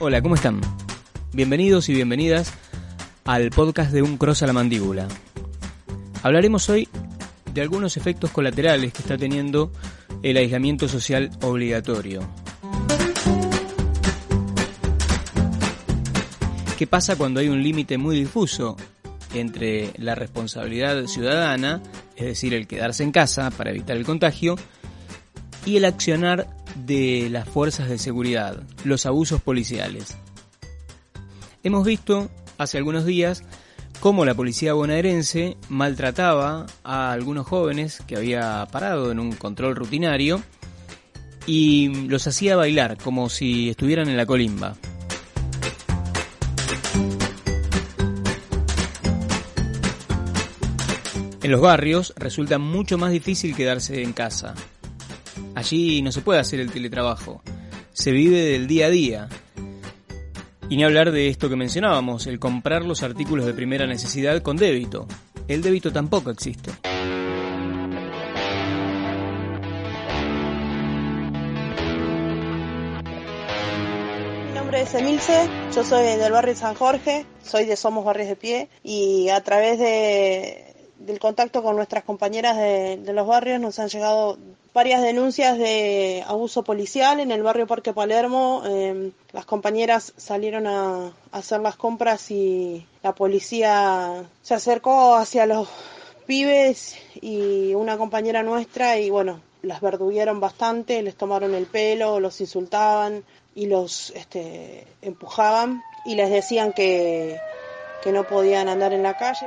Hola, ¿cómo están? Bienvenidos y bienvenidas al podcast de Un Cross a la Mandíbula. Hablaremos hoy de algunos efectos colaterales que está teniendo el aislamiento social obligatorio. ¿Qué pasa cuando hay un límite muy difuso entre la responsabilidad ciudadana, es decir, el quedarse en casa para evitar el contagio, y el accionar de las fuerzas de seguridad, los abusos policiales. Hemos visto hace algunos días cómo la policía bonaerense maltrataba a algunos jóvenes que había parado en un control rutinario y los hacía bailar como si estuvieran en la colimba. En los barrios resulta mucho más difícil quedarse en casa, Allí no se puede hacer el teletrabajo, se vive del día a día. Y ni hablar de esto que mencionábamos, el comprar los artículos de primera necesidad con débito. El débito tampoco existe. Mi nombre es Emilce, yo soy del barrio San Jorge, soy de Somos Barrios de Pie y a través de, del contacto con nuestras compañeras de, de los barrios nos han llegado varias denuncias de abuso policial en el barrio Parque Palermo. Em, las compañeras salieron a, hacer las compras y la policía se acercó hacia los pibes y una compañera nuestra y bueno, las verduguieron bastante, les tomaron el pelo, los insultaban y los este, empujaban y les decían que, que no podían andar en la calle.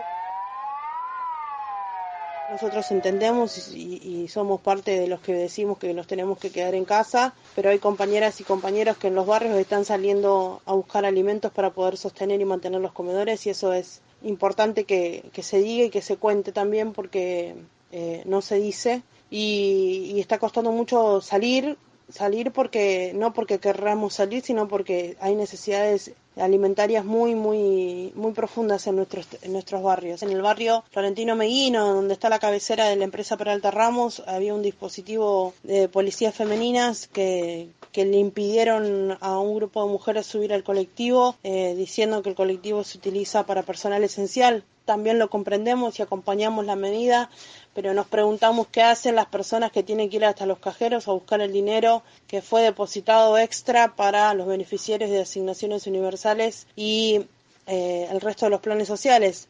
Nosotros entendemos y, somos parte de los que decimos que los tenemos que quedar en casa, pero hay compañeras y compañeros que en los barrios están saliendo a buscar alimentos para poder sostener y mantener los comedores y eso es importante que, se diga y que se cuente también porque eh, no se dice y, y está costando mucho salir, salir porque no porque querramos salir, sino porque hay necesidades alimentarias muy, muy, muy profundas en nuestros, en nuestros barrios. En el barrio Florentino Meguino, donde está la cabecera de la empresa Peralta Ramos, había un dispositivo de policías femeninas que, que le impidieron a un grupo de mujeres subir al colectivo, eh, diciendo que el colectivo se utiliza para personal esencial. También lo comprendemos y acompañamos la medida, pero nos preguntamos qué hacen las personas que tienen que ir hasta los cajeros a buscar el dinero que fue depositado extra para los beneficiarios de asignaciones universales y eh, el resto de los planes sociales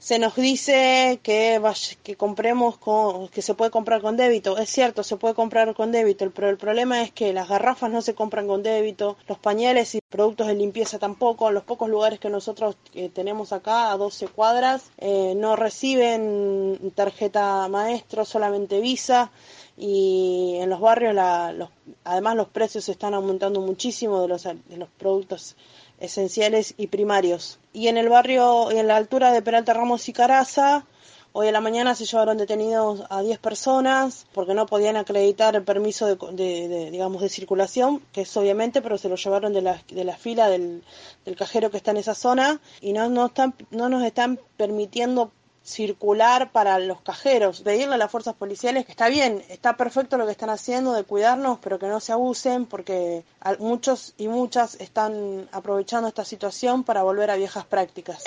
se nos dice que, que compremos con, que se puede comprar con débito. Es cierto, se puede comprar con débito, pero el problema es que las garrafas no se compran con débito, los pañales y productos de limpieza tampoco. Los pocos lugares que nosotros eh, tenemos acá, a 12 cuadras, eh, no reciben tarjeta maestro, solamente visa. Y en los barrios, la, los, además, los precios están aumentando muchísimo de los, de los productos esenciales y primarios. Y en el barrio, en la altura de Peralta Ramos y Caraza, hoy a la mañana se llevaron detenidos a 10 personas porque no podían acreditar el permiso de, digamos, de circulación, que es obviamente, pero se lo llevaron de la, de la fila del, del cajero que está en esa zona y no, no, están, no nos están permitiendo circular para los cajeros, pedirle a las fuerzas policiales que está bien, está perfecto lo que están haciendo de cuidarnos, pero que no se abusen porque muchos y muchas están aprovechando esta situación para volver a viejas prácticas.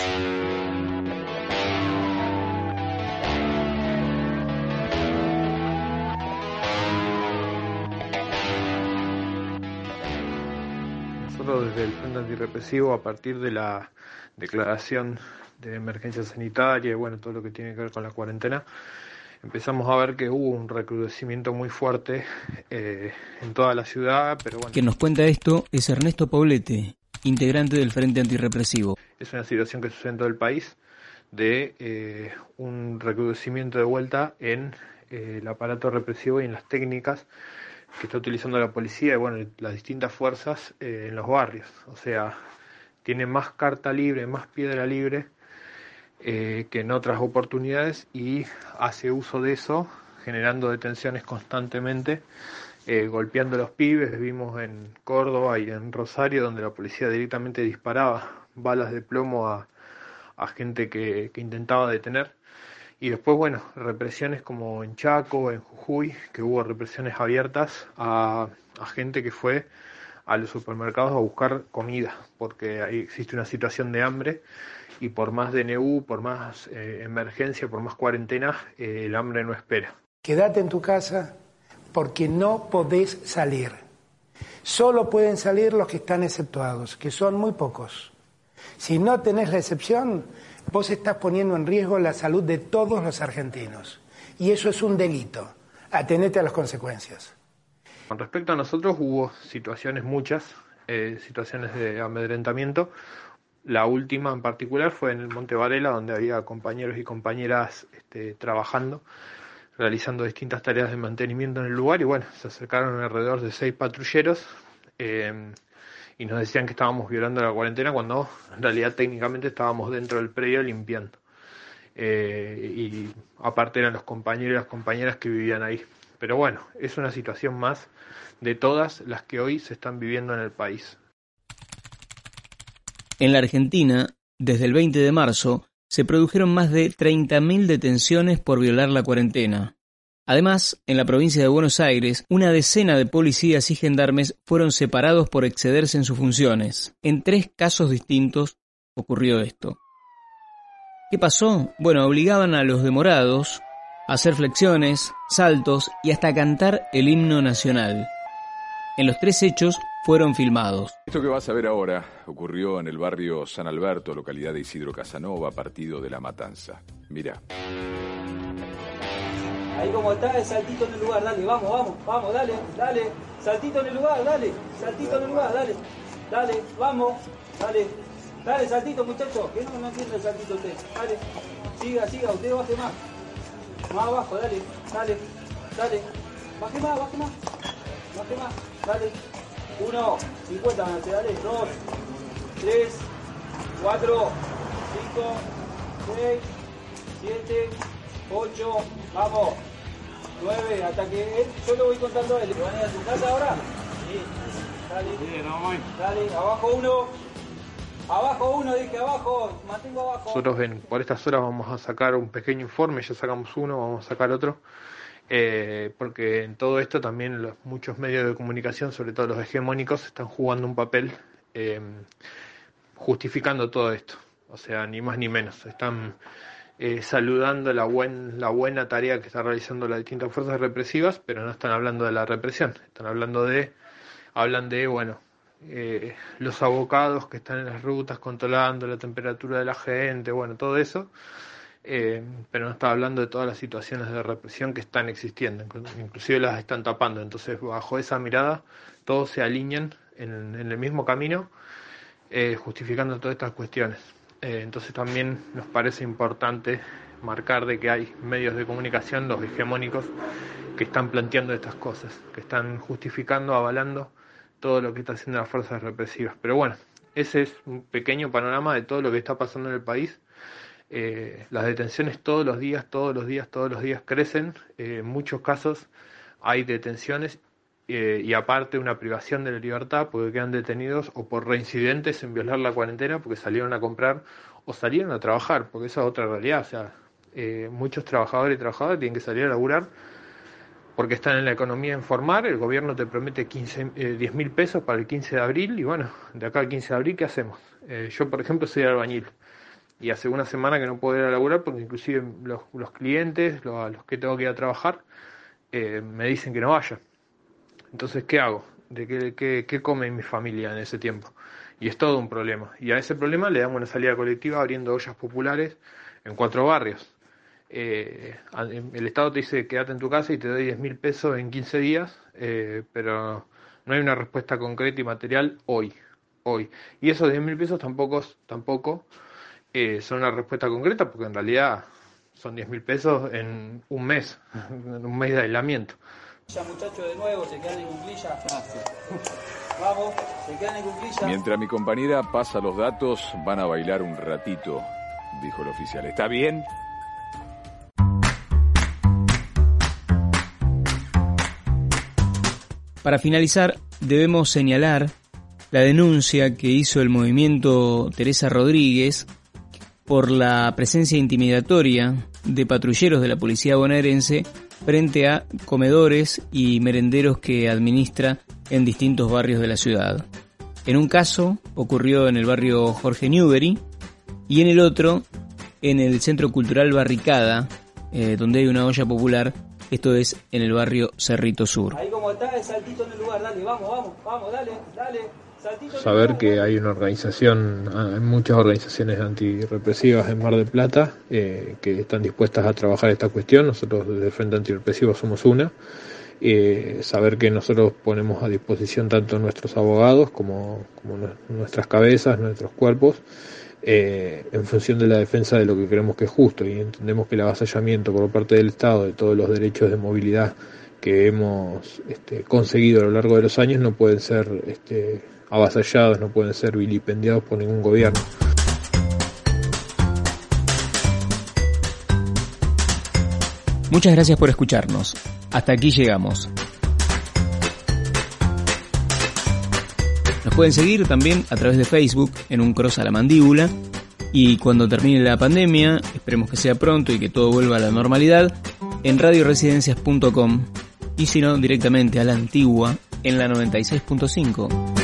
Nosotros desde el Frente Antirrepresivo, a partir de la declaración de emergencia sanitaria y bueno, todo lo que tiene que ver con la cuarentena, empezamos a ver que hubo un recrudecimiento muy fuerte eh, en toda la ciudad, pero bueno. Quien nos cuenta esto es Ernesto Paulete, integrante del Frente Antirrepresivo. Es una situación que sucede en todo el país de eh, un recrudecimiento de vuelta en eh, el aparato represivo y en las técnicas que está utilizando la policía y bueno, las distintas fuerzas en los barrios. O sea, tiene más carta libre, más piedra libre eh, que en otras oportunidades y hace uso de eso generando detenciones constantemente, eh, golpeando a los pibes. Vimos en Córdoba y en Rosario donde la policía directamente disparaba balas de plomo a, gente que, intentaba detener. Y después, bueno, represiones como en Chaco, en Jujuy, que hubo represiones abiertas a, a gente que fue a los supermercados a buscar comida, porque ahí existe una situación de hambre y por más DNU, por más eh, emergencia, por más cuarentena, eh, el hambre no espera. Quédate en tu casa porque no podés salir. Solo pueden salir los que están exceptuados, que son muy pocos. Si no tenés la excepción, vos estás poniendo en riesgo la salud de todos los argentinos. Y eso es un delito. Atenete a las consecuencias. Con respecto a nosotros hubo situaciones muchas, eh, situaciones de amedrentamiento. La última en particular fue en el Monte Varela, donde había compañeros y compañeras este, trabajando, realizando distintas tareas de mantenimiento en el lugar y bueno, se acercaron alrededor de seis patrulleros eh, y nos decían que estábamos violando la cuarentena cuando en realidad técnicamente estábamos dentro del predio limpiando. Eh, y aparte eran los compañeros y las compañeras que vivían ahí. Pero bueno, es una situación más de todas las que hoy se están viviendo en el país. En la Argentina, desde el 20 de marzo, se produjeron más de 30.000 detenciones por violar la cuarentena. Además, en la provincia de Buenos Aires, una decena de policías y gendarmes fueron separados por excederse en sus funciones. En tres casos distintos ocurrió esto. ¿Qué pasó? Bueno, obligaban a los demorados hacer flexiones, saltos y hasta cantar el himno nacional. En los tres hechos fueron filmados. Esto que vas a ver ahora ocurrió en el barrio San Alberto, localidad de Isidro Casanova, partido de La Matanza. Mira. Ahí como está el saltito en el lugar, dale, vamos, vamos, vamos, dale, dale, saltito en el lugar, dale, saltito en el lugar, dale, dale, vamos, dale, Dale, saltito, muchachos. Que no, no entiende el saltito usted. Dale. Siga, siga. Usted baje más. Más abajo, dale. Dale. Dale. Baje más, baje más. Baje más. Dale. Uno. 50 van Dale. Dos. Tres. Cuatro. Cinco. Seis. Siete. Ocho. Vamos. Nueve. Hasta que yo lo voy contando a él. ¿Van a ir a su casa ahora? Sí. Dale. Dale. Abajo uno. Abajo uno, dije abajo, mantengo abajo. Nosotros ven, por estas horas vamos a sacar un pequeño informe, ya sacamos uno, vamos a sacar otro, eh, porque en todo esto también los, muchos medios de comunicación, sobre todo los hegemónicos, están jugando un papel eh, justificando todo esto. O sea, ni más ni menos. Están eh, saludando la, buen, la buena tarea que están realizando las distintas fuerzas represivas, pero no están hablando de la represión. Están hablando de, hablan de, bueno, eh, los abocados que están en las rutas controlando la temperatura de la gente, bueno, todo eso, eh, pero no está hablando de todas las situaciones de represión que están existiendo, inclusive las están tapando, entonces bajo esa mirada todos se alinean en, el mismo camino, eh, justificando todas estas cuestiones. entonces también nos parece importante marcar de que hay medios de comunicación, los hegemónicos, que están planteando estas cosas, que están justificando, avalando todo lo que está haciendo las fuerzas represivas. Pero bueno, ese es un pequeño panorama de todo lo que está pasando en el país. Eh, las detenciones todos los días, todos los días, todos los días crecen. Eh, en muchos casos hay detenciones eh, y aparte una privación de la libertad porque quedan detenidos o por reincidentes en violar la cuarentena porque salieron a comprar o salieron a trabajar, porque esa es otra realidad. O sea, muchos trabajadores y trabajadoras tienen que salir a laburar porque están en la economía informal, el gobierno te promete 15, 10 eh, mil pesos para el 15 de abril y bueno, de acá al 15 de abril, ¿qué hacemos? Eh, yo, por ejemplo, soy albañil y hace una semana que no puedo ir a laburar porque inclusive los, los clientes, los, a los que tengo que ir a trabajar, eh, me dicen que no vaya. Entonces, ¿qué hago? ¿De qué, qué, qué come mi familia en ese tiempo? Y es todo un problema. Y a ese problema le damos una salida colectiva abriendo ollas populares en cuatro barrios eh, el Estado te dice quédate en tu casa y te doy 10 mil pesos en 15 días, eh, pero no hay una respuesta concreta y material hoy. hoy. Y esos 10 mil pesos tampoco, tampoco eh, son una respuesta concreta porque en realidad son 10 mil pesos en un mes, en un mes de aislamiento. Ya muchachos de nuevo, se quedan en cuclilla. Vamos, se quedan en cuclilla. Mientras mi compañera pasa los datos, van a bailar un ratito, dijo el oficial. ¿Está bien? Para finalizar, debemos señalar la denuncia que hizo el movimiento Teresa Rodríguez por la presencia intimidatoria de patrulleros de la policía bonaerense frente a comedores y merenderos que administra en distintos barrios de la ciudad. En un caso ocurrió en el barrio Jorge Newbery y en el otro en el Centro Cultural Barricada, eh, donde hay una olla popular, esto es en el barrio Cerrito Sur. Ahí como está, el saltito en el lugar, dale, vamos, vamos, vamos, dale, dale. Saber que hay una organización, hay muchas organizaciones antirrepresivas en Mar del Plata eh, que están dispuestas a trabajar esta cuestión. Nosotros desde el Frente Antirrepresivo somos una. Eh, saber que nosotros ponemos a disposición tanto nuestros abogados como, nuestras cabezas, nuestros cuerpos, eh, en función de la defensa de lo que creemos que es justo y entendemos que el avasallamiento por parte del Estado de todos los derechos de movilidad que hemos este, conseguido a lo largo de los años no pueden ser este, avasallados, no pueden ser vilipendiados por ningún gobierno. Muchas gracias por escucharnos. Hasta aquí llegamos. Pueden seguir también a través de Facebook en un cross a la mandíbula y cuando termine la pandemia, esperemos que sea pronto y que todo vuelva a la normalidad, en radioresidencias.com y si no directamente a la antigua en la 96.5.